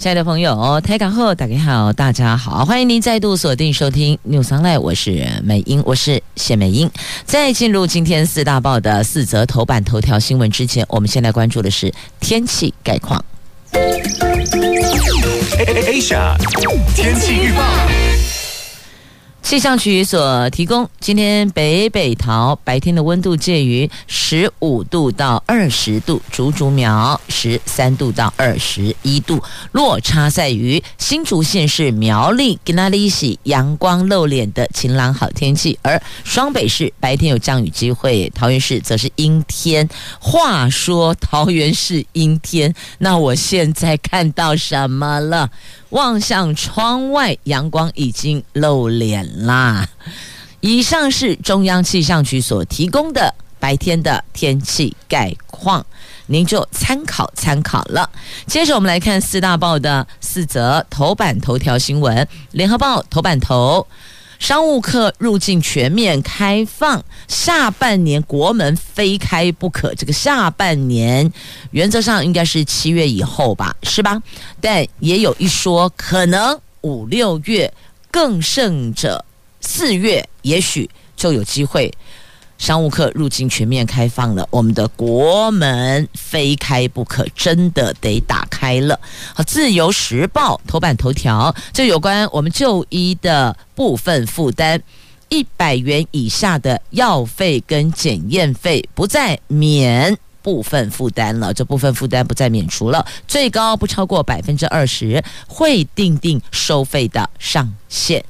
亲爱的朋友，台港后大家好，大家好，欢迎您再度锁定收听 News Online，我是美英，我是谢美英。在进入今天四大报的四则头版头条新闻之前，我们先来关注的是天气概况。Asia 天气预报。气象局所提供，今天北北桃白天的温度介于十五度到二十度，竹竹苗十三度到二十一度，落差在于新竹县市苗栗跟那里是阳光露脸的晴朗好天气，而双北市白天有降雨机会，桃园市则是阴天。话说桃园市阴天，那我现在看到什么了？望向窗外，阳光已经露脸啦。以上是中央气象局所提供的白天的天气概况，您就参考参考了。接着我们来看四大报的四则头版头条新闻。联合报头版头。商务客入境全面开放，下半年国门非开不可。这个下半年原则上应该是七月以后吧，是吧？但也有一说，可能五六月，更甚者四月，也许就有机会。商务客入境全面开放了，我们的国门非开不可，真的得打开了。好，《自由时报》头版头条，就有关我们就医的部分负担，一百元以下的药费跟检验费不再免部分负担了，这部分负担不再免除了，最高不超过百分之二十，会订定收费的上限。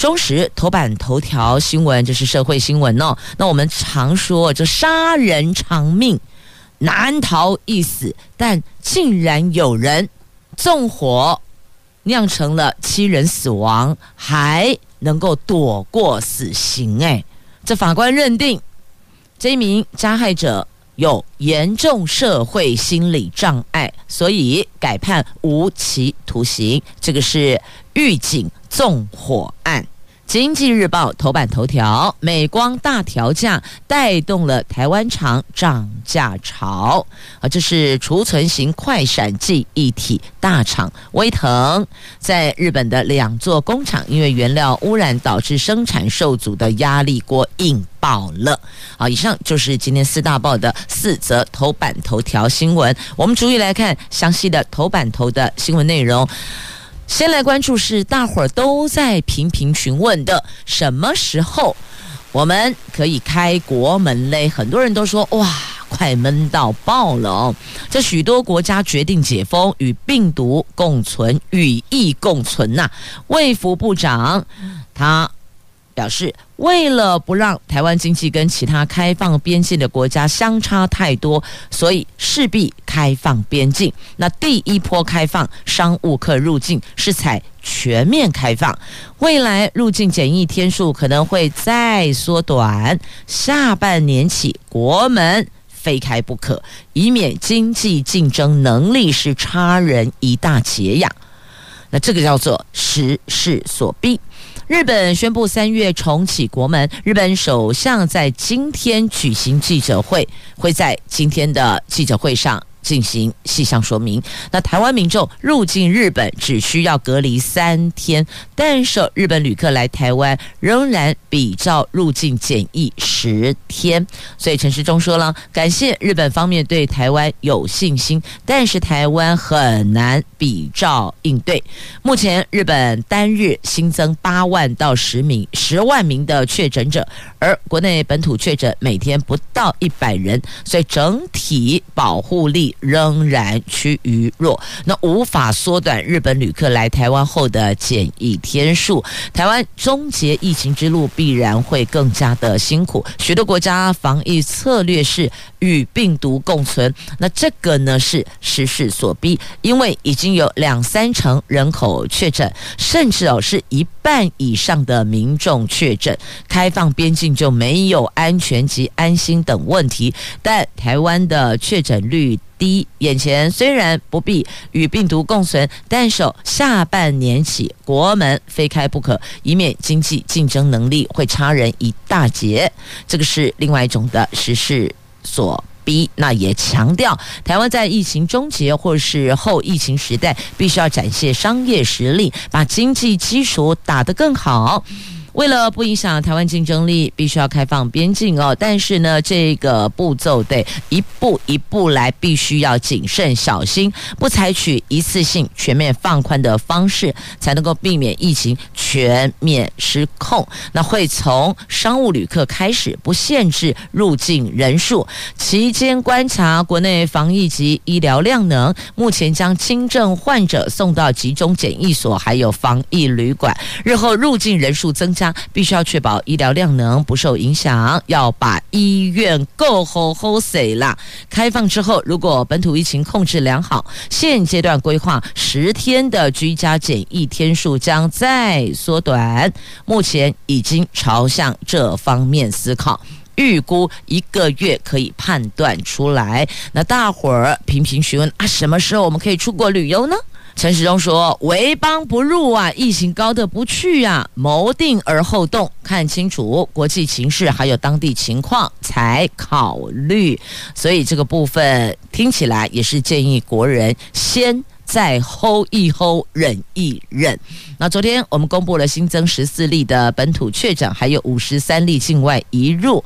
中时头版头条新闻，这是社会新闻哦。那我们常说，这杀人偿命，难逃一死，但竟然有人纵火酿成了七人死亡，还能够躲过死刑。哎，这法官认定这一名加害者有严重社会心理障碍，所以改判无期徒刑。这个是狱警。纵火案，《经济日报》头版头条：美光大调价带动了台湾厂涨价潮。啊，这是储存型快闪记忆体大厂威腾在日本的两座工厂，因为原料污染导致生产受阻的压力锅引爆了。好，以上就是今天四大报的四则头版头条新闻。我们逐一来看详细的头版头的新闻内容。先来关注是大伙儿都在频频询问的，什么时候我们可以开国门嘞？很多人都说哇，快闷到爆了哦！这许多国家决定解封，与病毒共存，与疫共存呐、啊。卫福部长他表示，为了不让台湾经济跟其他开放边境的国家相差太多，所以势必开放边境。那第一波开放商务客入境是采全面开放，未来入境检疫天数可能会再缩短。下半年起，国门非开不可，以免经济竞争能力是差人一大截呀。那这个叫做时势所逼。日本宣布三月重启国门，日本首相在今天举行记者会，会在今天的记者会上。进行细项说明。那台湾民众入境日本只需要隔离三天，但是日本旅客来台湾仍然比照入境检疫十天。所以陈时中说了，感谢日本方面对台湾有信心，但是台湾很难比照应对。目前日本单日新增八万到十名、十万名的确诊者，而国内本土确诊每天不到一百人，所以整体保护力。仍然趋于弱，那无法缩短日本旅客来台湾后的检疫天数。台湾终结疫情之路必然会更加的辛苦。许多国家防疫策略是与病毒共存，那这个呢是时势所逼，因为已经有两三成人口确诊，甚至哦是一半以上的民众确诊，开放边境就没有安全及安心等问题。但台湾的确诊率低，眼前虽然不必与病毒共存，但是下半年起国门非开不可，以免经济竞争能力会差人一大截。这个是另外一种的时势所逼。那也强调，台湾在疫情终结或是后疫情时代，必须要展现商业实力，把经济基础打得更好。为了不影响台湾竞争力，必须要开放边境哦。但是呢，这个步骤得一步一步来，必须要谨慎小心，不采取一次性全面放宽的方式，才能够避免疫情全面失控。那会从商务旅客开始，不限制入境人数，期间观察国内防疫及医疗量能。目前将轻症患者送到集中检疫所，还有防疫旅馆。日后入境人数增加。必须要确保医疗量能不受影响，要把医院够好好塞啦。开放之后，如果本土疫情控制良好，现阶段规划十天的居家检疫天数将再缩短。目前已经朝向这方面思考，预估一个月可以判断出来。那大伙儿频频询问啊，什么时候我们可以出国旅游呢？陈时中说：“为邦不入啊，疫情高的不去啊，谋定而后动，看清楚国际情势还有当地情况才考虑。所以这个部分听起来也是建议国人先再 hold 一 hold，忍一忍。那昨天我们公布了新增十四例的本土确诊，还有五十三例境外移入。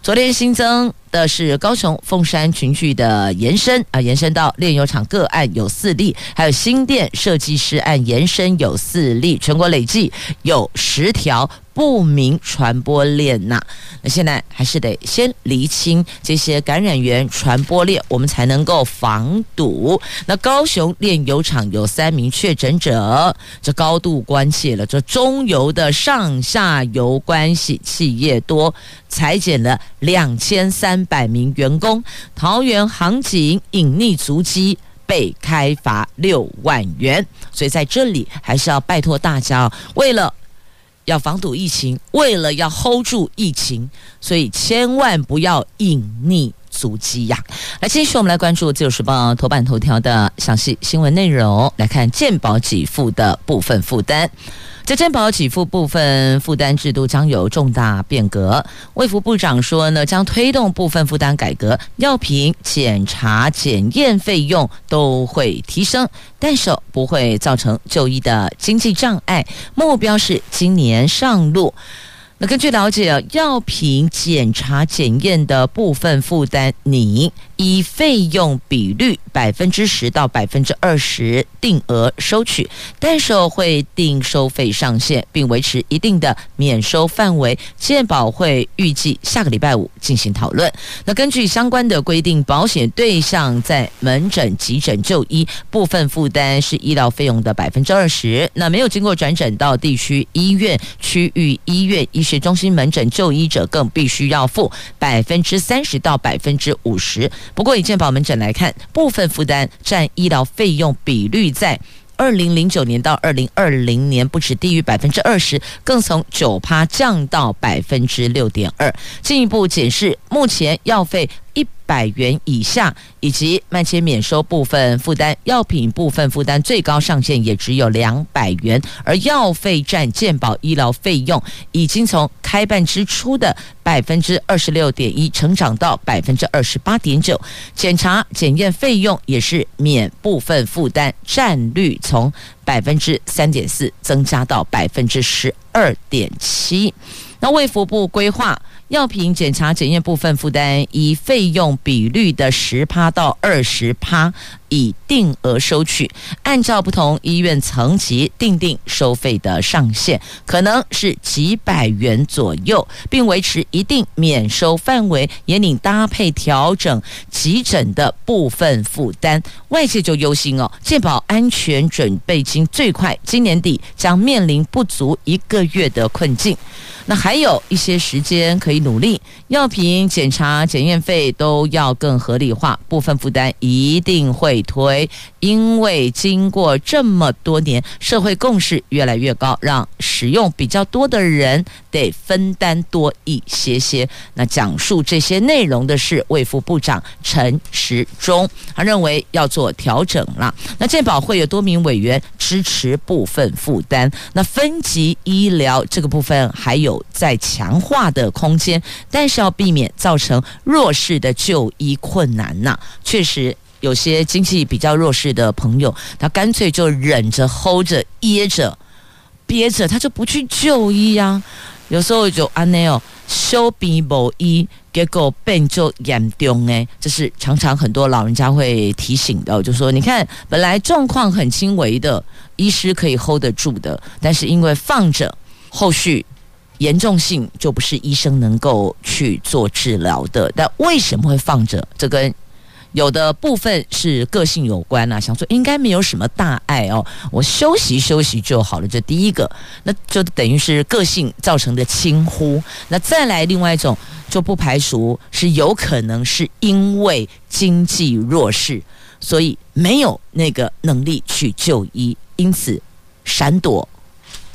昨天新增。”的是高雄凤山群聚的延伸啊，延伸到炼油厂个案有四例，还有新店设计师案延伸有四例，全国累计有十条不明传播链呐。那现在还是得先厘清这些感染源传播链，我们才能够防堵。那高雄炼油厂有三名确诊者，这高度关切了。这中油的上下游关系企业多，裁减了两千三。百名员工，桃园航景隐匿足迹被开罚六万元，所以在这里还是要拜托大家，为了要防堵疫情，为了要 hold 住疫情，所以千万不要隐匿足迹呀！来，继续我们来关注《自由时报》头版头条的详细新闻内容，来看健保给付的部分负担。在健保给付部分负担制度将有重大变革。卫福部长说呢，将推动部分负担改革，药品检查检验费用都会提升，但是不会造成就医的经济障碍。目标是今年上路。那根据了解，药品检查检验的部分负担，你以费用比率百分之十到百分之二十定额收取，但是会定收费上限，并维持一定的免收范围。健保会预计下个礼拜五进行讨论。那根据相关的规定，保险对象在门诊、急诊就医，部分负担是医疗费用的百分之二十。那没有经过转诊到地区医院、区域医院医是中心门诊就医者，更必须要付百分之三十到百分之五十。不过以健保门诊来看，部分负担占医疗费用比率在二零零九年到二零二零年不止低于百分之二十，更从九趴降到百分之六点二。进一步检视目前药费。一百元以下，以及慢切免收部分负担，药品部分负担最高上限也只有两百元，而药费占健保医疗费用已经从开办之初的百分之二十六点一成长到百分之二十八点九，检查检验费用也是免部分负担，占率从百分之三点四增加到百分之十二点七。那卫福部规划药品检查检验部分负担以费用比率的十趴到二十趴，以定额收取，按照不同医院层级定定收费的上限，可能是几百元左右，并维持一定免收范围，也拟搭配调整急诊的部分负担。外界就忧心哦，健保安全准备金最快今年底将面临不足一个月的困境。那还有一些时间可以努力，药品检查检验费都要更合理化，部分负担一定会推，因为经过这么多年，社会共识越来越高，让使用比较多的人得分担多一些些。那讲述这些内容的是卫福部长陈时中，他认为要做调整了。那健保会有多名委员支持部分负担，那分级医疗这个部分还有。在强化的空间，但是要避免造成弱势的就医困难呐、确实，有些经济比较弱势的朋友，他干脆就忍着、吼着、噎着、憋着，他就不去就医呀、有时候就安内哦，修鼻无医，结果病就严重诶。这是常常很多老人家会提醒的，就说你看，本来状况很轻微的，医师可以 hold 得住的，但是因为放着，后续。严重性就不是医生能够去做治疗的，但为什么会放着？这跟有的部分是个性有关啊。想说应该没有什么大碍哦，我休息休息就好了。这第一个，那就等于是个性造成的轻忽。那再来另外一种，就不排除是有可能是因为经济弱势，所以没有那个能力去就医，因此闪躲。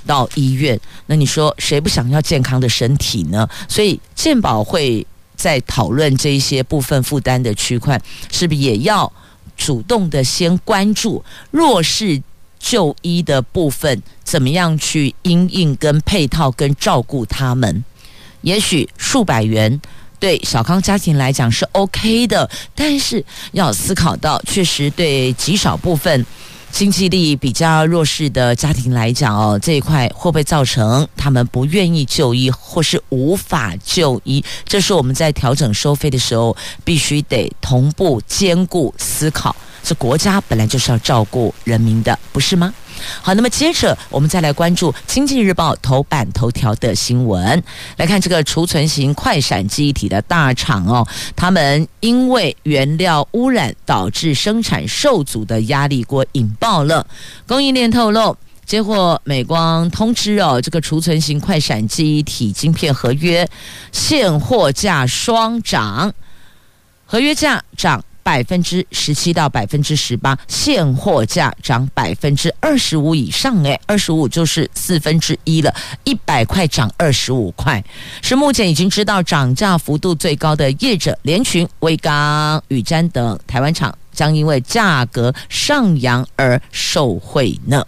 到医院，那你说谁不想要健康的身体呢？所以健保会在讨论这一些部分负担的区块，是不是也要主动的先关注弱势就医的部分，怎么样去因应跟配套跟照顾他们？也许数百元对小康家庭来讲是 OK 的，但是要思考到，确实对极少部分。经济力比较弱势的家庭来讲哦，这一块会不会造成他们不愿意就医，或是无法就医？这是我们在调整收费的时候，必须得同步兼顾思考。这国家本来就是要照顾人民的，不是吗？好，那么接着我们再来关注《经济日报》头版头条的新闻，来看这个储存型快闪记忆体的大厂哦，他们因为原料污染导致生产受阻的压力锅引爆了。供应链透露，接获美光通知哦，这个储存型快闪记忆体晶片合约现货价双涨，合约价涨。百分之十七到百分之十八，现货价涨百分之二十五以上，哎，二十五就是四分之一了，一百块涨二十五块，是目前已经知道涨价幅度最高的业者，联群、威刚、宇瞻等台湾厂将因为价格上扬而受惠呢。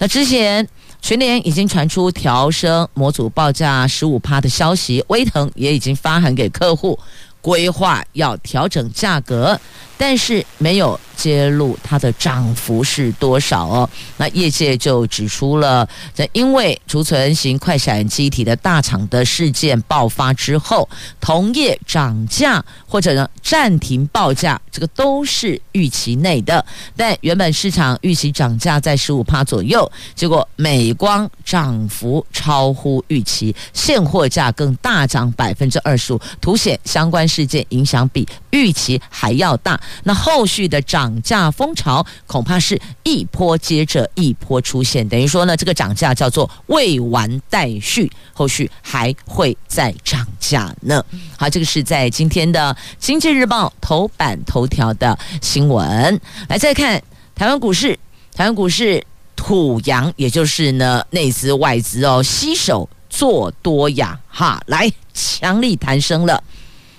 那之前群联已经传出调升模组报价十五趴的消息，威腾也已经发函给客户。规划要调整价格，但是没有揭露它的涨幅是多少哦。那业界就指出了，在因为储存型快闪机体的大厂的事件爆发之后，同业涨价或者呢暂停报价，这个都是预期内的。但原本市场预期涨价在十五趴左右，结果美光涨幅超乎预期，现货价更大涨百分之二十五，凸显相关。事件影响比预期还要大，那后续的涨价风潮恐怕是一波接着一波出现，等于说呢，这个涨价叫做未完待续，后续还会再涨价呢。好，这个是在今天的《经济日报》头版头条的新闻。来再看台湾股市，台湾股市土洋，也就是呢内资外资哦，吸手做多呀，哈，来强力弹升了。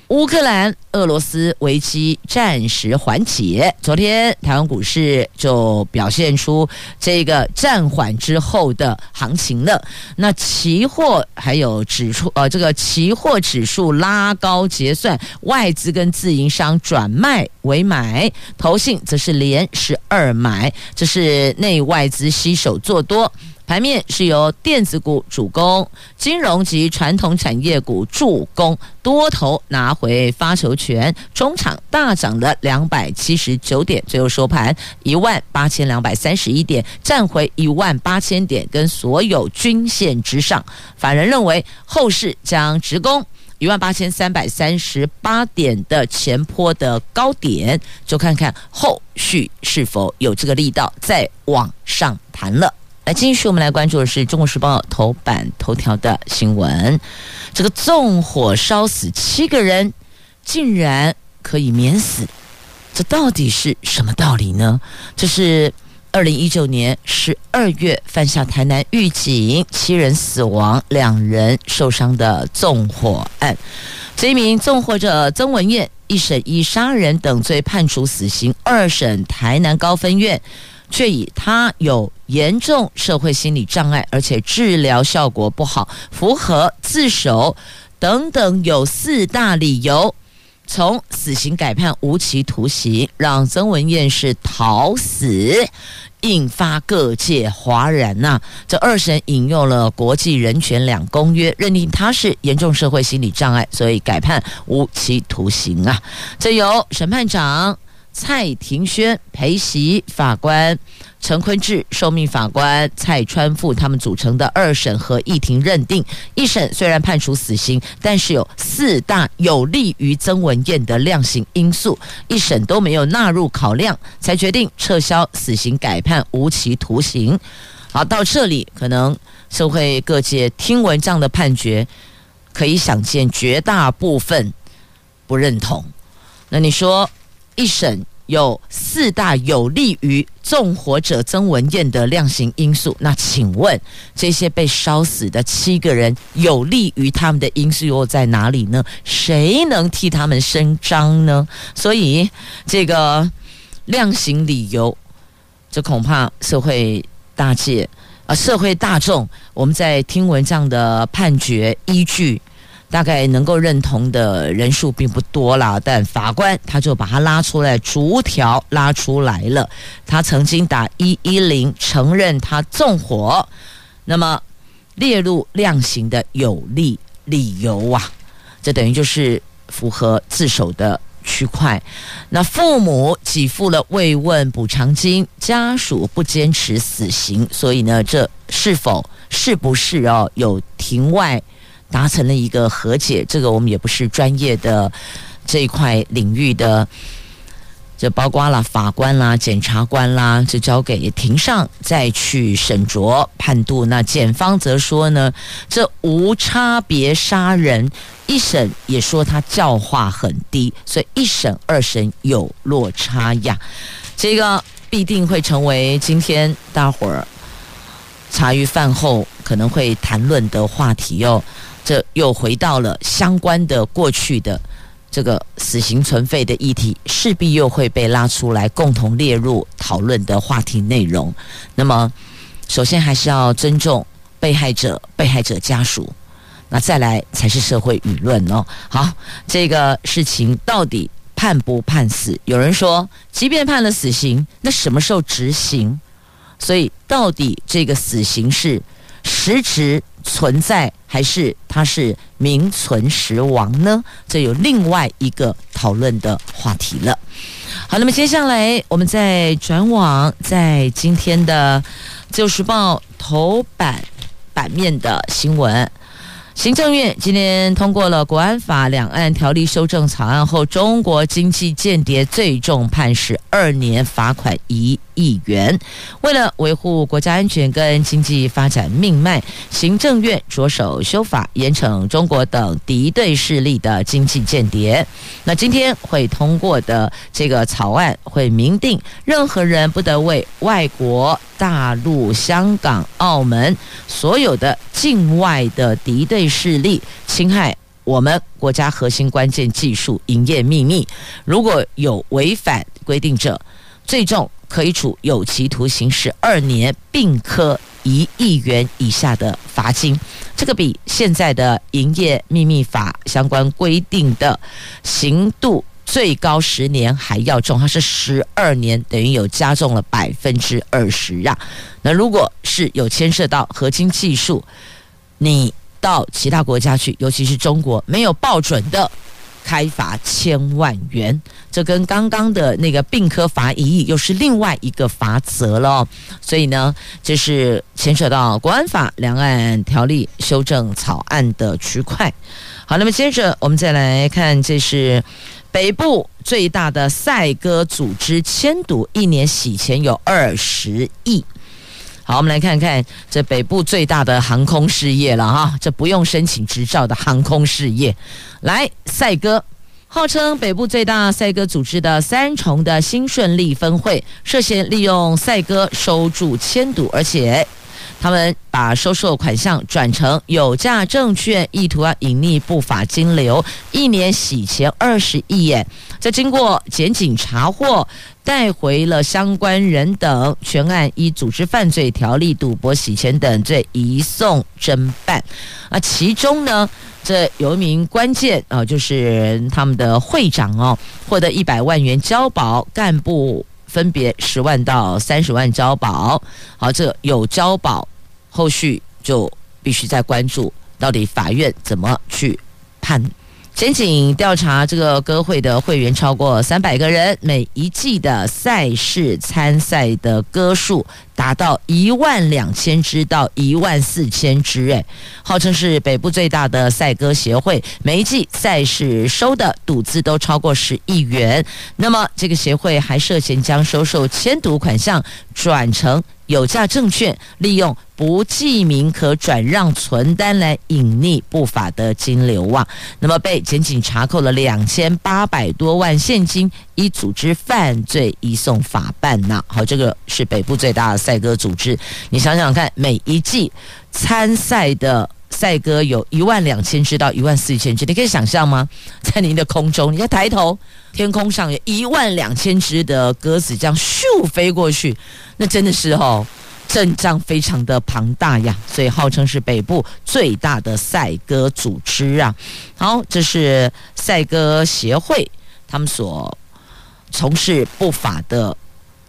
乌克兰、俄罗斯危机暂时缓解，昨天台湾股市就表现出这个暂缓之后的行情了。那期货还有指数，呃，这个期货指数拉高结算，外资跟自营商转卖为买，投信则是连十二买，这是内外资携手做多。盘面是由电子股主攻，金融及传统产业股助攻，多头拿回发球权，中场大涨了两百七十九点，最后收盘一万八千两百三十一点，站回一万八千点，跟所有均线之上。法人认为后市将直攻一万八千三百三十八点的前坡的高点，就看看后续是否有这个力道再往上弹了。来，继续我们来关注的是《中国时报》头版头条的新闻。这个纵火烧死七个人，竟然可以免死，这到底是什么道理呢？这是二零一九年十二月犯下台南预警，七人死亡、两人受伤的纵火案。这一名纵火者曾文燕，一审以杀人等罪判处死刑，二审台南高分院。却以他有严重社会心理障碍，而且治疗效果不好，符合自首等等有四大理由，从死刑改判无期徒刑，让曾文彦是逃死，引发各界哗然呐、这二审引用了国际人权两公约，认定他是严重社会心理障碍，所以改判无期徒刑啊。这由审判长。蔡庭轩陪席法官陈坤志、受命法官蔡川富他们组成的二审合议庭认定，一审虽然判处死刑，但是有四大有利于曾文彦的量刑因素，一审都没有纳入考量，才决定撤销死刑，改判无期徒刑。好，到这里，可能社会各界听闻这样的判决，可以想见绝大部分不认同。那你说？一审有四大有利于纵火者曾文彦的量刑因素，那请问这些被烧死的七个人有利于他们的因素又在哪里呢？谁能替他们伸张呢？所以这个量刑理由，这恐怕社会大界啊，社会大众，我们在听闻这样的判决依据。大概能够认同的人数并不多啦，但法官他就把他拉出来，逐条拉出来了。他曾经打一一零，承认他纵火，那么列入量刑的有利理由啊，这等于就是符合自首的区块。那父母给付了慰问补偿金，家属不坚持死刑，所以呢，这是否是不是哦有庭外？达成了一个和解，这个我们也不是专业的这一块领域的，就包括了法官啦、检察官啦，就交给庭上再去审酌判度。那检方则说呢，这无差别杀人，一审也说他教化很低，所以一审、二审有落差呀。这个必定会成为今天大伙儿茶余饭后可能会谈论的话题哟。这又回到了相关的过去的这个死刑存废的议题，势必又会被拉出来共同列入讨论的话题内容。那么，首先还是要尊重被害者、被害者家属，那再来才是社会舆论哦。好，这个事情到底判不判死？有人说，即便判了死刑，那什么时候执行？所以，到底这个死刑是实质存在？还是他是名存实亡呢？这有另外一个讨论的话题了。好，那么接下来我们再转往在今天的《自由时报》头版版面的新闻。行政院今天通过了国安法两岸条例修正草案后，中国经济间谍最重判十二年，罚款一亿元。为了维护国家安全跟经济发展命脉，行政院着手修法，严惩中国等敌对势力的经济间谍。那今天会通过的这个草案会明定，任何人不得为外国。大陆、香港、澳门所有的境外的敌对势力侵害我们国家核心关键技术、营业秘密，如果有违反规定者，最重可以处有期徒刑十二年，并科一亿元以下的罚金。这个比现在的营业秘密法相关规定的刑度。最高十年还要重，它是十二年，等于有加重了百分之二十啊。那如果是有牵涉到合金技术，你到其他国家去，尤其是中国，没有报准的。开罚千万元，这跟刚刚的那个并科罚一亿又是另外一个罚则了。所以呢，这是牵涉到国安法两岸条例修正草案的区块。好，那么接着我们再来看，这是北部最大的赛鸽组织迁赌，一年洗钱有二十亿。好，我们来看看这北部最大的航空事业了哈，这不用申请执照的航空事业。来，赛鸽号称北部最大赛鸽组织的三重的新顺利分会，涉嫌利用赛鸽收注签赌，而且他们把收受款项转成有价证券，意图要隐匿不法金流，一年洗钱二十亿耶。这经过检警查获。带回了相关人等，全案依组织犯罪条例、赌博、洗钱等罪移送侦办。啊，其中呢，这有一名关键啊，就是他们的会长哦，获得一百万元交保，干部分别十万到三十万交保。好，这有交保，后续就必须再关注到底法院怎么去判。前警调查这个歌会的会员超过三百个人，每一季的赛事参赛的歌数达到一万两千支到一万四千支，哎，号称是北部最大的赛鸽协会，每一季赛事收的赌资都超过十亿元。那么这个协会还涉嫌将收受签赌款项转成有价证券，利用不记名可转让存单来隐匿不法的金流啊！那么被检警查扣了两千八百多万现金，以组织犯罪移送法办呐。好，这个是北部最大的赛鸽组织。你想想看，每一季参赛的赛鸽有一万两千只到一万四千只，你可以想象吗？在您的空中，你要抬头，天空上有一万两千只的鸽子这样咻飞过去。那真的是哦，阵仗非常的庞大呀，所以号称是北部最大的赛鸽组织啊。好，这是赛鸽协会他们所从事不法的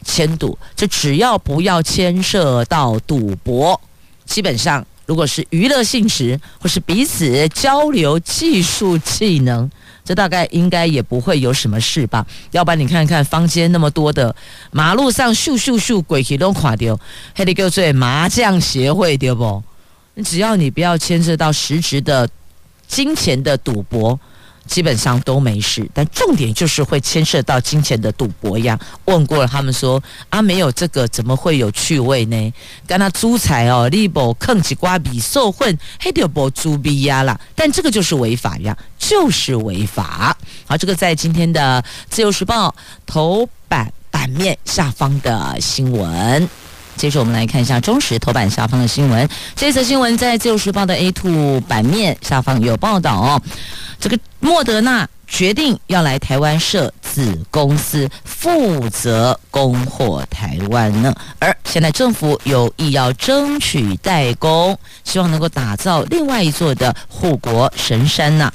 签赌，就只要不要牵涉到赌博，基本上如果是娱乐性质或是彼此交流技术技能。这大概应该也不会有什么事吧？要不然你看看坊间那么多的马路上咻咻咻鬼气都垮掉，还得叫做麻将协会对不？只要你不要牵涉到实质的金钱的赌博。基本上都没事，但重点就是会牵涉到金钱的赌博呀。问过了，他们说啊，没有这个怎么会有趣味呢？跟他租财哦，利宝坑起瓜比受混，黑掉波租逼呀啦。但这个就是违法呀，就是违法。好，这个在今天的自由时报头版版面下方的新闻。接着我们来看一下中时头版下方的新闻。这则新闻在自由时报的 A2 版面下方有报道哦。这个莫德纳决定要来台湾设子公司，负责供货台湾呢。而现在政府有意要争取代工，希望能够打造另外一座的护国神山呐。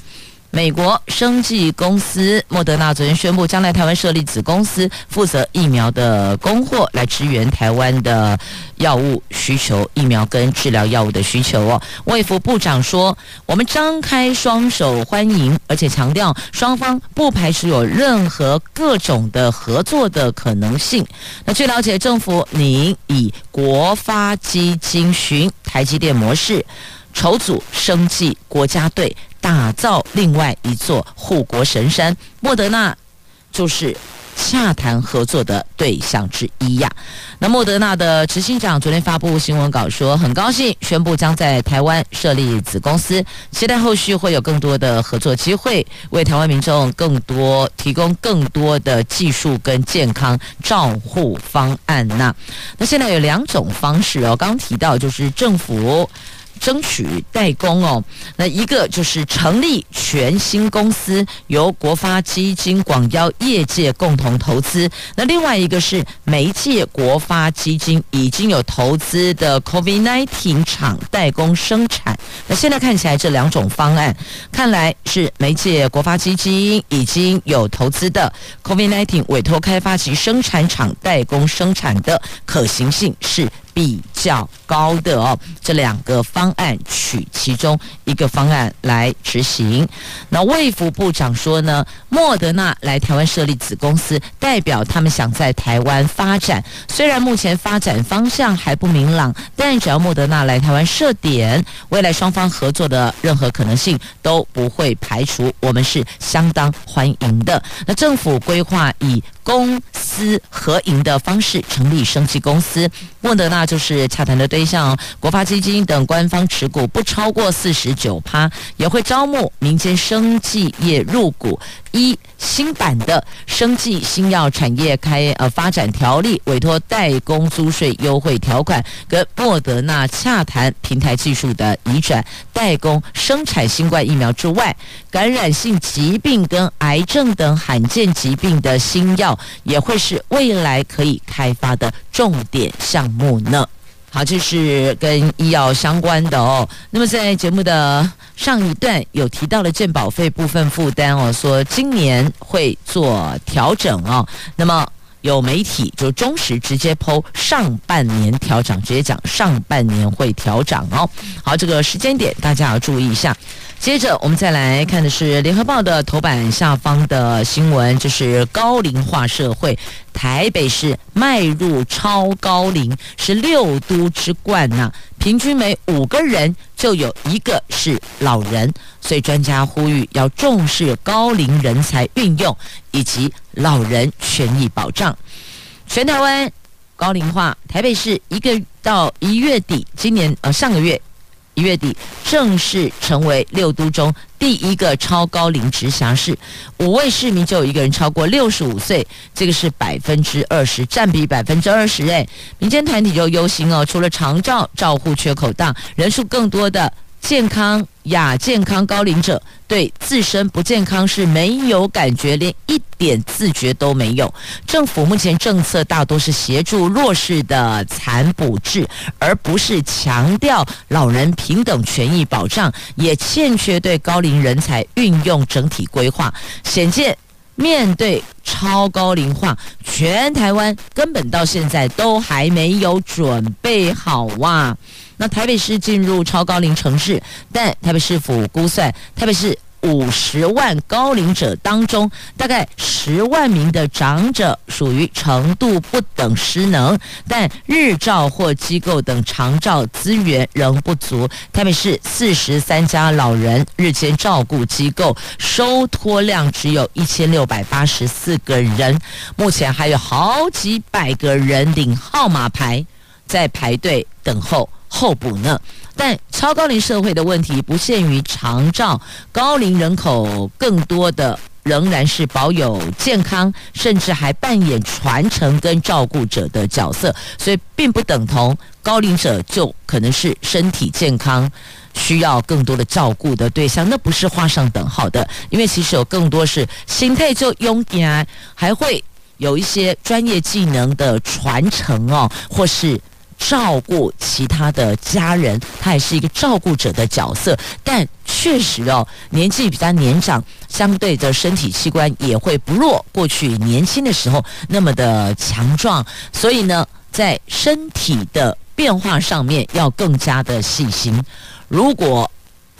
美国生技公司莫德纳昨天宣布，将来台湾设立子公司，负责疫苗的供货，来支援台湾的药物需求，疫苗跟治疗药物的需求哦。卫福部长说：“我们张开双手欢迎，而且强调双方不排除有任何各种的合作的可能性。”那据了解，政府拟以国发基金寻台积电模式，筹组生计国家队。打造另外一座护国神山，莫德纳就是洽谈合作的对象之一呀。那莫德纳的执行长昨天发布新闻稿说，很高兴宣布将在台湾设立子公司，期待后续会有更多的合作机会，为台湾民众更多提供更多的技术跟健康照护方案呐。那现在有两种方式哦，刚提到就是政府。争取代工哦。那一个就是成立全新公司，由国发基金广邀业界共同投资。那另外一个是媒介国发基金已经有投资的 COVID-19 厂代工生产。那现在看起来这两种方案，看来是媒介国发基金已经有投资的 COVID-19 委托开发及生产厂代工生产的可行性是比较高的哦，这两个方案取其中一个方案来执行。那卫福部长说呢，莫德纳来台湾设立子公司，代表他们想在台湾发展。虽然目前发展方向还不明朗，但只要莫德纳来台湾设点，未来双方合作的任何可能性都不会排除，我们是相当欢迎的。那政府规划以公私合营的方式成立生技公司，莫德纳就是洽谈的对象。国发基金等官方持股不超过四十九趴，也会招募民间生技业入股。一新版的生技新药产业开呃发展条例委托代工租税优惠条款，跟莫德纳洽谈平台技术的移转代工生产新冠疫苗之外，感染性疾病跟癌症等罕见疾病的新药也会是未来可以开发的重点项目呢。好，这是跟医药相关的哦。那么在节目的上一段有提到了健保费部分负担哦，说今年会做调整哦。那么有媒体就中时直接 po 上半年调整，直接讲上半年会调整哦。好，这个时间点大家要注意一下。接着我们再来看的是《联合报》的头版下方的新闻，就是高龄化社会，台北市迈入超高龄是六都之冠呐、平均每五个人就有一个是老人，所以专家呼吁要重视高龄人才运用以及老人权益保障。全台湾高龄化，台北市一个到一月底，今年呃上个月。月底正式成为六都中第一个超高龄直辖市，五位市民就有一个人超过六十五岁，这个是百分之二十，占比百分之二十。哎，民间团体就忧心哦，除了长照照护缺口大，人数更多的。健康亚健康高龄者对自身不健康是没有感觉，连一点自觉都没有。政府目前政策大多是协助弱势的残补制，而不是强调老人平等权益保障，也欠缺对高龄人才运用整体规划。显见面对超高龄化，全台湾根本到现在都还没有准备好哇！那台北市进入超高龄城市，但台北市府估算，台北市五十万高龄者当中，大概十万名的长者属于程度不等失能，但日照或机构等长照资源仍不足。台北市四十三家老人日间照顾机构收托量只有一千六百八十四个人，目前还有好几百个人领号码牌在排队等候。候补呢？但超高龄社会的问题不限于长照，高龄人口更多的仍然是保有健康，甚至还扮演传承跟照顾者的角色，所以并不等同高龄者就可能是身体健康需要更多的照顾的对象，那不是画上等号的，因为其实有更多是心态就勇敢，还会有一些专业技能的传承哦，或是。照顾其他的家人，他也是一个照顾者的角色，但确实哦，年纪比较年长，相对的身体器官也会不弱过去年轻的时候那么的强壮，所以呢，在身体的变化上面要更加的细心。如果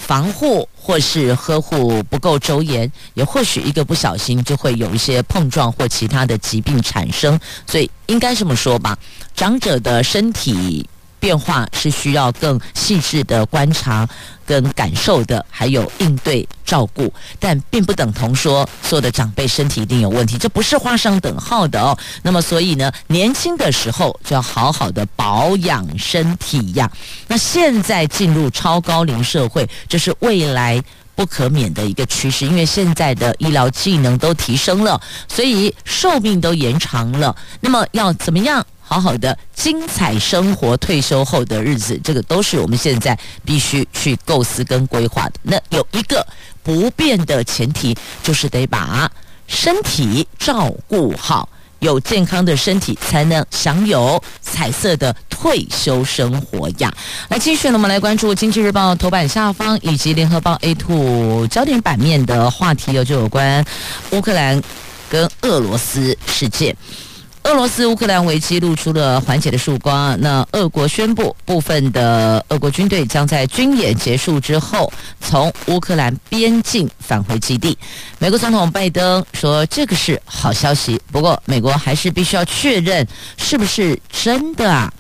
防护或是呵护不够周延，也或许一个不小心就会有一些碰撞或其他的疾病产生。所以应该这么说吧，长者的身体变化是需要更细致的观察跟感受的，还有应对照顾，但并不等同说所有的长辈身体一定有问题，这不是画上等号的哦。那么，所以呢，年轻的时候就要好好的保养身体呀。那现在进入超高龄社会，这是未来不可免的一个趋势，因为现在的医疗技能都提升了，所以寿命都延长了。那么要怎么样？好好的精彩生活，退休后的日子，这个都是我们现在必须去构思跟规划的。那有一个不变的前提，就是得把身体照顾好。有健康的身体，才能享有彩色的退休生活呀！来，继续呢，我们来关注《经济日报》头版下方以及《联合报》A2 焦点版面的话题，有就有关乌克兰跟俄罗斯事件。俄罗斯乌克兰危机露出了缓解的曙光。那俄国宣布，部分的俄国军队将在军演结束之后，从乌克兰边境返回基地。美国总统拜登说，这个是好消息。不过，美国还是必须要确认是不是真的啊。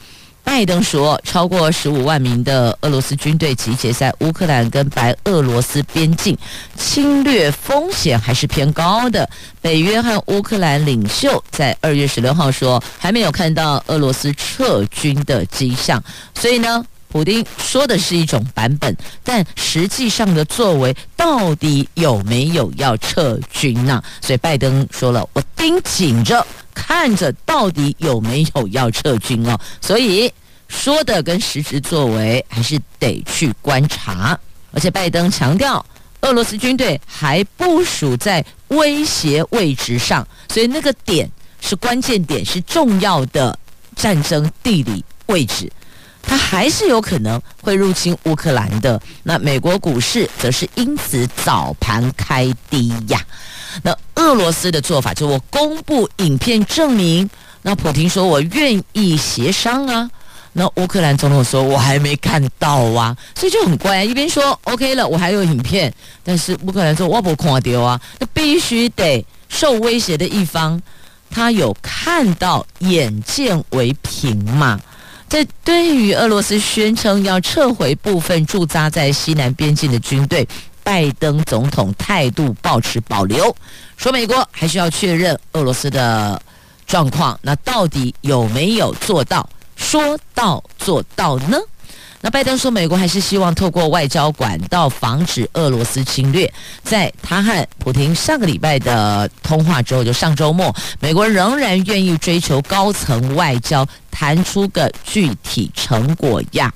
拜登说，超过十五万名的俄罗斯军队集结在乌克兰跟白俄罗斯边境，侵略风险还是偏高的。北约和乌克兰领袖在二月十六号说，还没有看到俄罗斯撤军的迹象。所以呢，普丁说的是一种版本，但实际上的作为到底有没有要撤军呢？所以拜登说了，我盯紧着。看着到底有没有要撤军哦，所以说的跟实质作为还是得去观察。而且拜登强调，俄罗斯军队还部署在威胁位置上，所以那个点是关键点，是重要的战争地理位置，它还是有可能会入侵乌克兰的。那美国股市则是因此早盘开低呀。那俄罗斯的做法就我公布影片证明，那普京说我愿意协商啊，那乌克兰总统说我还没看到啊，所以就很乖，一边说 OK 了，我还有影片，但是乌克兰说我不看到啊，那必须得受威胁的一方，他有看到，眼见为凭嘛。这对于俄罗斯宣称要撤回部分驻扎在西南边境的军队。拜登总统态度保持保留，说美国还需要确认俄罗斯的状况，那到底有没有做到说到做到呢？那拜登说，美国还是希望透过外交管道防止俄罗斯侵略。在他和普京上个礼拜的通话之后，就上周末，美国仍然愿意追求高层外交，谈出个具体成果呀。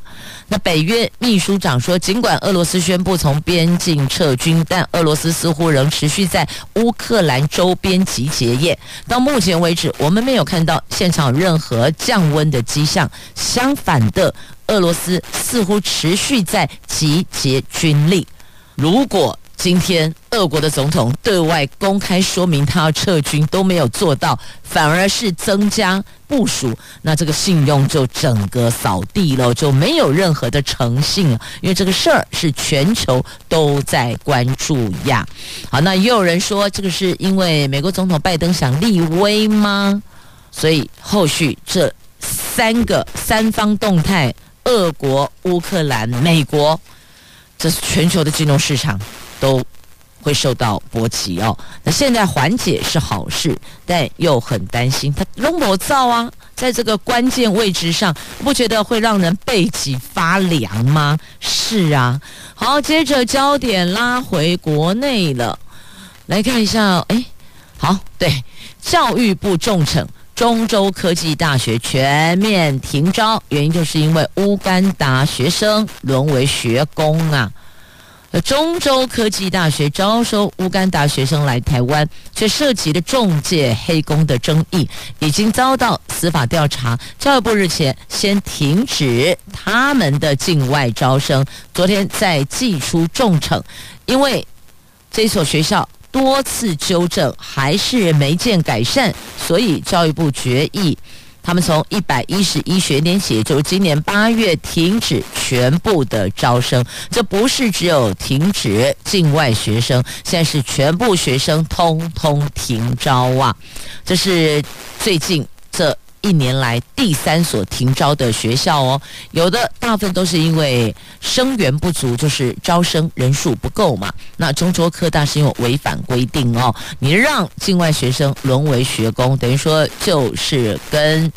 那北约秘书长说，尽管俄罗斯宣布从边境撤军，但俄罗斯似乎仍持续在乌克兰周边集结业。到目前为止，我们没有看到现场任何降温的迹象。相反的，俄罗斯似乎持续在集结军力。如果今天俄国的总统对外公开说明他要撤军都没有做到，反而是增加部署，那这个信用就整个扫地了，就没有任何的诚信了。因为这个事儿是全球都在关注呀。好，那也有人说这个是因为美国总统拜登想立威吗？所以后续这三个三方动态，俄国、乌克兰、美国，这是全球的金融市场。都会受到波及哦。那现在缓解是好事，但又很担心他龙某造啊，在这个关键位置上，不觉得会让人背脊发凉吗？是啊。好，接着焦点拉回国内了，来看一下。哎，好，对，教育部重惩中州科技大学全面停招，原因就是因为乌干达学生沦为学工啊。中州科技大学招收乌干达学生来台湾，却涉及了中介黑工的争议，已经遭到司法调查。教育部日前先停止他们的境外招生，昨天再祭出重惩，因为这所学校多次纠正还是没见改善，所以教育部决议。他们从一百一十一学年起，就是今年八月停止全部的招生。这不是只有停止境外学生，现在是全部学生通通停招啊！这是最近这一年来第三所停招的学校哦。有的大部分都是因为生源不足，就是招生人数不够嘛。那中州科大是因为违反规定哦，你让境外学生沦为学工，等于说就是跟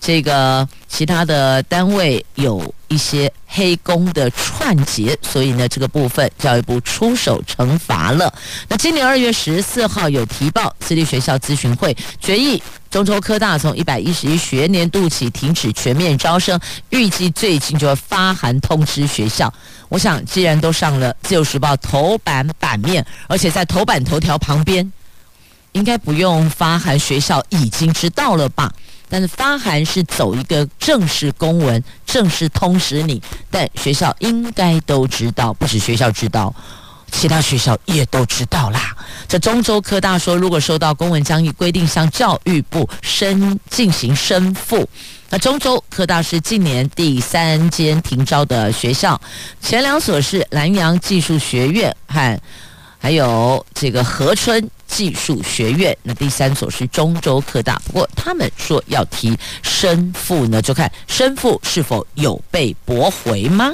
这个其他的单位有一些黑工的串结，所以呢，这个部分教育部出手惩罚了。那今年二月十四号有提报，私立学校咨询会决议，中州科大从一百一十一学年度起停止全面招生，预计最近就会发函通知学校。我想，既然都上了《自由时报》头版版面，而且在头版头条旁边，应该不用发函，学校已经知道了吧？但是发函是走一个正式公文，正式通知你，但学校应该都知道，不止学校知道，其他学校也都知道啦。这中州科大说，如果收到公文，将依规定向教育部申进行申复。那中州科大是近年第三间停招的学校，前两所是南阳技术学院和还有这个河春。技术学院，那第三所是中州科大，不过他们说要提申复呢，就看申复是否有被驳回吗？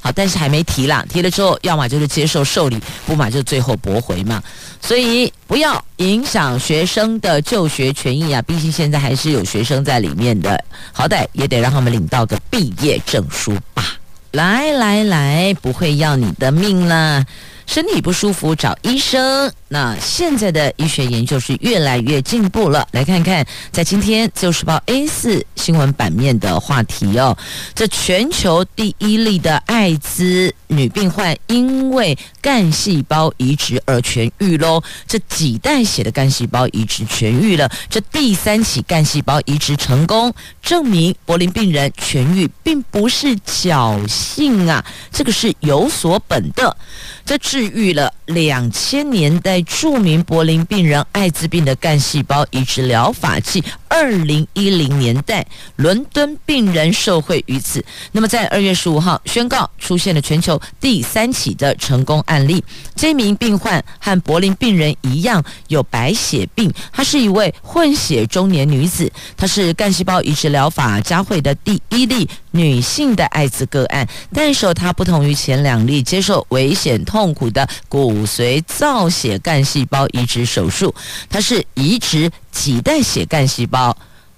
好，但是还没提啦，提了之后，要么就是接受受理，不嘛就最后驳回嘛。所以不要影响学生的就学权益啊，毕竟现在还是有学生在里面的，好歹也得让他们领到个毕业证书吧。来来来，不会要你的命啦。身体不舒服找医生。那现在的医学研究是越来越进步了。来看看，在今天《自由时报》A 四新闻版面的话题哦，这全球第一例的艾滋女病患因为干细胞移植而痊愈喽。这几代血的干细胞移植痊愈了，这第三起干细胞移植成功，证明柏林病人痊愈并不是侥幸啊，这个是有所本的。这治愈了两千年代著名柏林病人艾滋病的干细胞移植疗法器。二零一零年代，伦敦病人受惠于此。那么，在二月十五号宣告出现了全球第三起的成功案例。这名病患和柏林病人一样有白血病，她是一位混血中年女子，她是干细胞移植疗法嘉惠的第一例女性的艾滋个案。但是，她不同于前两例接受危险痛苦的骨髓造血干细胞移植手术，她是移植。几袋血干细胞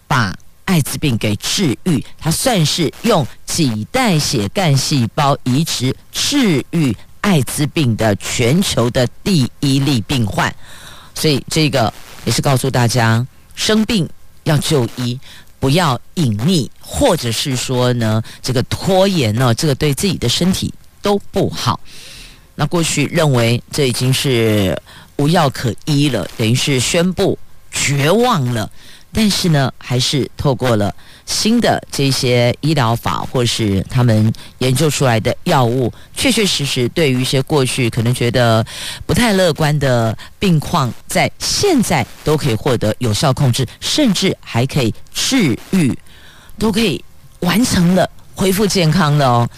把艾滋病给治愈，他算是用几袋血干细胞移植治愈艾滋病的全球的第一例病患，所以这个也是告诉大家，生病要就医，不要隐匿，或者是说呢，这个拖延呢，这个对自己的身体都不好。那过去认为这已经是无药可医了，等于是宣布。绝望了，但是呢，还是透过了新的这些医疗法，或是他们研究出来的药物，确确实实对于一些过去可能觉得不太乐观的病况，在现在都可以获得有效控制，甚至还可以治愈，都可以完成了恢复健康的哦。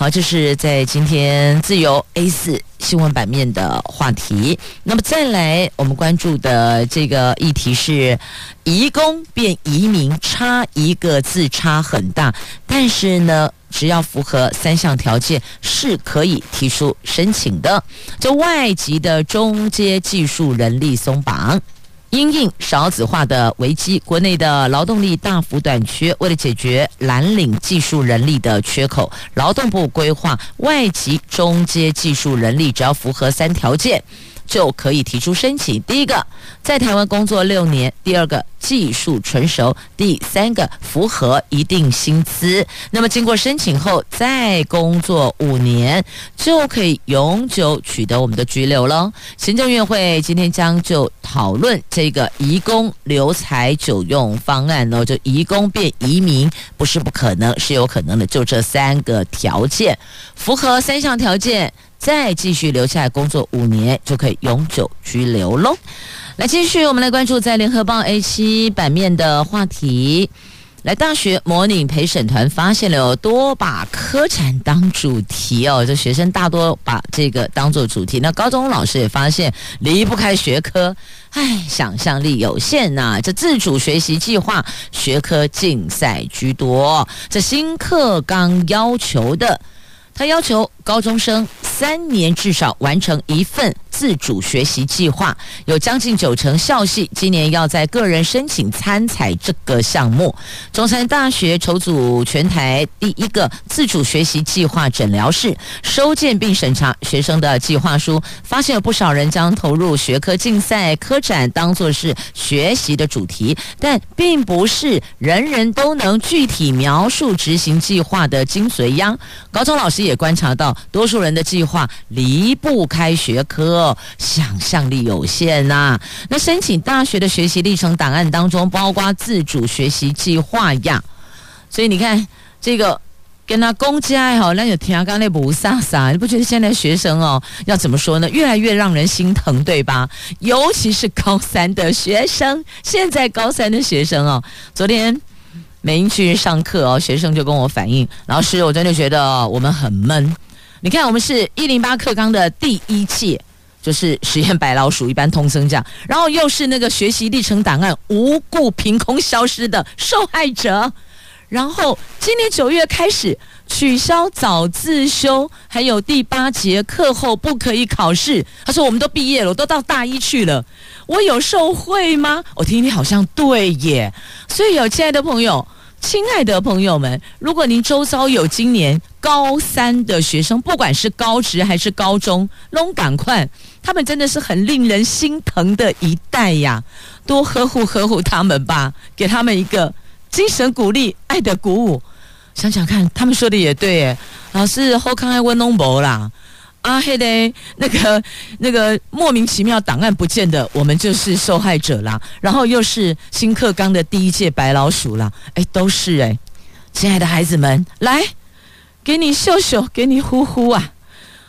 好，这是在今天自由 A 四新闻版面的话题。那么再来，我们关注的这个议题是移工变移民，差一个字差很大，但是呢，只要符合三项条件是可以提出申请的。这外籍的中阶技术人力松绑。因应少子化的危机，国内的劳动力大幅短缺。为了解决蓝领技术人力的缺口，劳动部规划外籍中阶技术人力，只要符合三条件。就可以提出申请。第一个，在台湾工作六年；第二个，技术纯熟；第三个，符合一定薪资。那么经过申请后，再工作五年，就可以永久取得我们的居留了。行政院会今天将就讨论这个移工留才久用方案呢，就移工变移民不是不可能，是有可能的。就这三个条件，符合三项条件。再继续留下来工作五年，就可以永久居留喽。来，继续我们来关注在联合报 A 七版面的话题。来，大学模拟陪审团发现了有多把科展当主题哦，这学生大多把这个当做主题。那高中老师也发现离不开学科，唉，想象力有限呐、这自主学习计划学科竞赛居多，这新课纲要求的。他要求高中生三年至少完成一份自主学习计划，有将近九成校系今年要在个人申请参采这个项目。中山大学筹组全台第一个自主学习计划诊疗室，收件并审查学生的计划书，发现有不少人将投入学科竞赛、科展当作是学习的主题，但并不是人人都能具体描述执行计划的精髓呀。高中老师也观察到，多数人的计划离不开学科，想象力有限呐、那申请大学的学习历程档案当中，包括自主学习计划呀。所以你看，这个跟他公家好，那有听刚刚那不飒飒，你不觉得现在学生哦，要怎么说呢？越来越让人心疼，对吧？尤其是高三的学生，现在高三的学生哦，昨天。没去上课哦，学生就跟我反映，老师，我真的觉得我们很闷。你看，我们是一零八课纲的第一届，就是实验白老鼠，一般通生这样，然后又是那个学习历程档案无故凭空消失的受害者，然后今年九月开始取消早自修，还有第八节课后不可以考试。他说我们都毕业了，我都到大一去了。我有受贿吗？我听听好像对耶。所以有亲爱的朋友，亲爱的朋友们，如果您周遭有今年高三的学生，不管是高职还是高中，拢赶快，他们真的是很令人心疼的一代呀！多呵护呵护他们吧，给他们一个精神鼓励、爱的鼓舞。想想看，他们说的也对耶，老师后康爱温东博啦。啊，嘿嘞，那个那个莫名其妙档案不见的，我们就是受害者啦。然后又是新课纲的第一届白老鼠啦，哎，都是哎，亲爱的孩子们，来，给你秀秀，给你呼呼啊！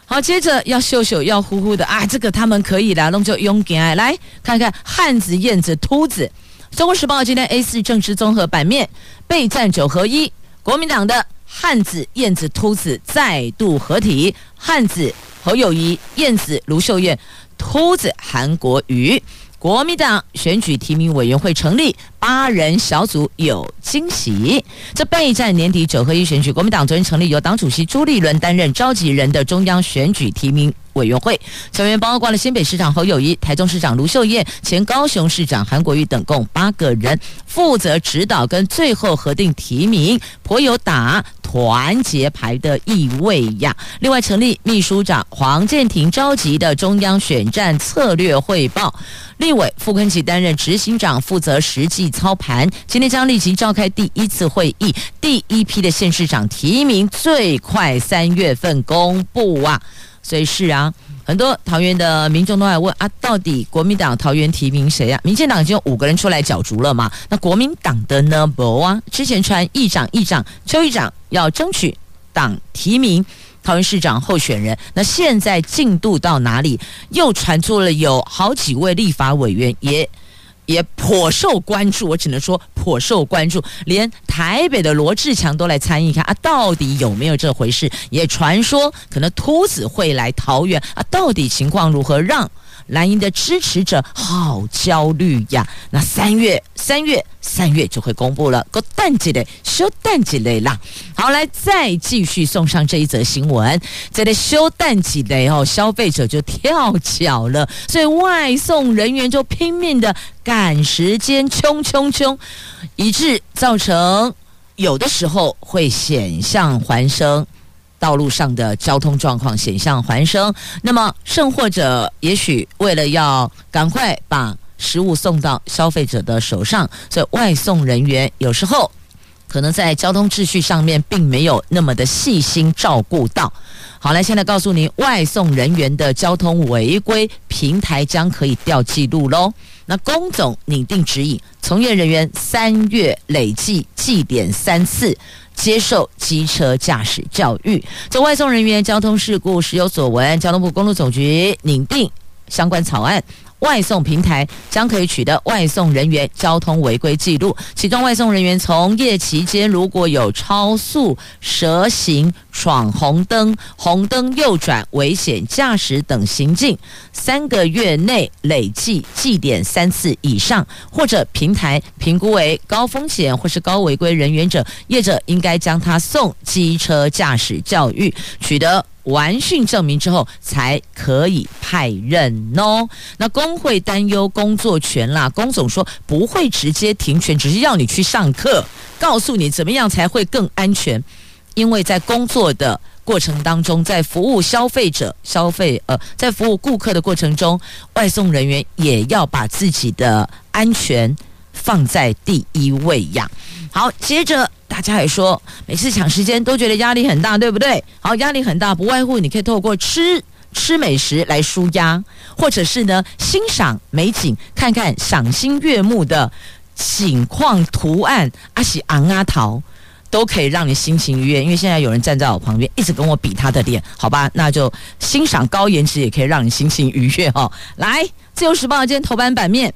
好，接着要秀秀，要呼呼的啊，这个他们可以啦，弄就用给爱来看看汉子、燕子、秃子。中国时报今天 A 四政治综合版面备战九合一，国民党的。汉子、燕子、秃子再度合体，汉子侯友谊，燕子卢秀燕，秃子韩国瑜。国民党选举提名委员会成立，八人小组有惊喜。这备战年底九合一选举，国民党昨天成立由党主席朱立伦担任召集人的中央选举提名委员会，成员包括了新北市长侯友谊、台中市长卢秀燕、前高雄市长韩国瑜等，共八个人负责指导跟最后核定提名，颇有打团结牌的意味呀。另外，成立秘书长黄建庭召集的中央选战策略汇报，立委傅昆萁担任执行长，负责实际操盘。今天将立即召开第一次会议，第一批的县市长提名最快三月份公布啊。所以是啊，很多桃园的民众都在问啊，到底国民党桃园提名谁、啊？民进党已经有五个人出来角逐了嘛？那国民党的呢？不啊，之前传议长、议长、邱议长要争取党提名桃园市长候选人，那现在进度到哪里？又传出了有好几位立法委员也。也颇受关注，我只能说颇受关注，连台北的罗志强都来参与看啊，到底有没有这回事？也传说可能秃子会来桃园啊，到底情况如何？让蓝营的支持者好焦虑呀！那三月，三月，三月就会公布了，个淡季嘞休淡季嘞啦。好，来再继续送上这一则新闻，在这休淡季嘞哦，消费者就跳脚了，所以外送人员就拼命的赶时间，冲冲冲，以致造成有的时候会险象环生。道路上的交通状况险象环生，那么甚或者也许为了要赶快把食物送到消费者的手上，所以外送人员有时候可能在交通秩序上面并没有那么的细心照顾到。好，来现在告诉您，外送人员的交通违规平台将可以调记录喽。那龚总拟定指引，从业人员三月累计记点三次。接受机车驾驶教育，这外送人员交通事故时有所闻，交通部公路总局拟定相关草案，外送平台将可以取得外送人员交通违规记录，其中外送人员从业期间如果有超速、蛇行、闯红灯、红灯右转、危险驾驶等行径，三个月内累计记点三次以上，或者平台评估为高风险或是高违规人员者，业者应该将他送机车驾驶教育，取得。完训证明之后才可以派任哦。那工会担忧工作权啦，工总说不会直接停权，只是要你去上课，告诉你怎么样才会更安全。因为在工作的过程当中，在服务消费者、消费呃，在服务顾客的过程中，外送人员也要把自己的安全放在第一位呀。好，接着。大家也说，每次抢时间都觉得压力很大，对不对？好，压力很大，不外乎你可以透过吃吃美食来舒压，或者是呢欣赏美景，看看赏心悦目的景况图案，阿喜昂阿桃都可以让你心情愉悦。因为现在有人站在我旁边，一直跟我比他的脸，好吧？那就欣赏高颜值也可以让你心情愉悦哦。来，自由时报今天头版版面，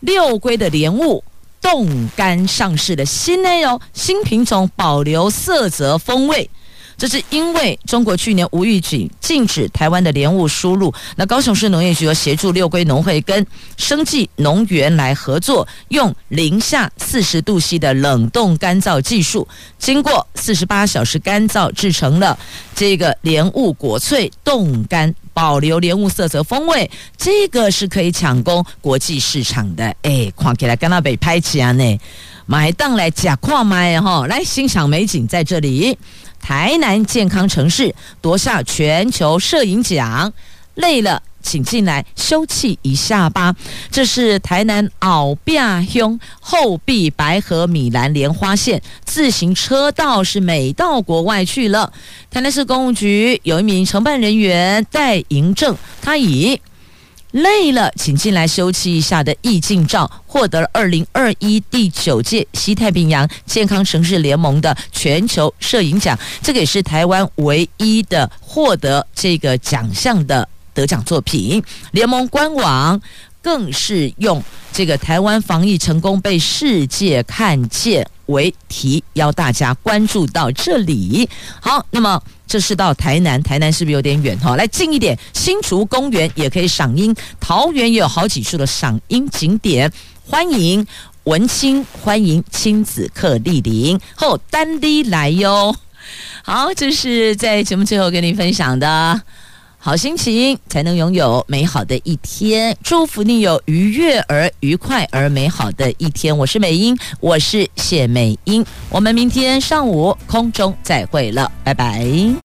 六龟的莲雾。冻干上市的新内容，新品种保留色泽风味。这是因为中国去年无预警禁止台湾的莲雾输入，那高雄市农业局协助六龟农会跟生技农园来合作，用零下四十度 C 的冷冻干燥技术，经过四十八小时干燥制成了这个莲雾果脆冻干，保留莲雾色泽风味，这个是可以抢攻国际市场的。哎，看起来跟那北拍起来呢，买档来假跨买哈，来欣赏美景在这里。台南健康城市夺下全球摄影奖，累了请进来休憩一下吧。这是台南后壁乡后壁白河米兰莲花线自行车道，是美到国外去了。台南市公务局有一名承办人员戴银正，他以。累了，请进来休憩一下的意境照，获得了二零二一第九届西太平洋健康城市联盟的全球摄影奖。这个也是台湾唯一的获得这个奖项的得奖作品。联盟官网更是用这个台湾防疫成功被世界看见为题，邀大家关注到这里。好，那么。这是到台南，台南是不是有点远哈？来近一点，新竹公园也可以赏樱，桃园也有好几处的赏樱景点，欢迎文青，欢迎亲子客莅临，后单滴来哟。好，这是在节目最后跟您分享的，好心情才能拥有美好的一天，祝福你有愉悦而愉快而美好的一天。我是美英，我是谢美英，我们明天上午空中再会了，拜拜。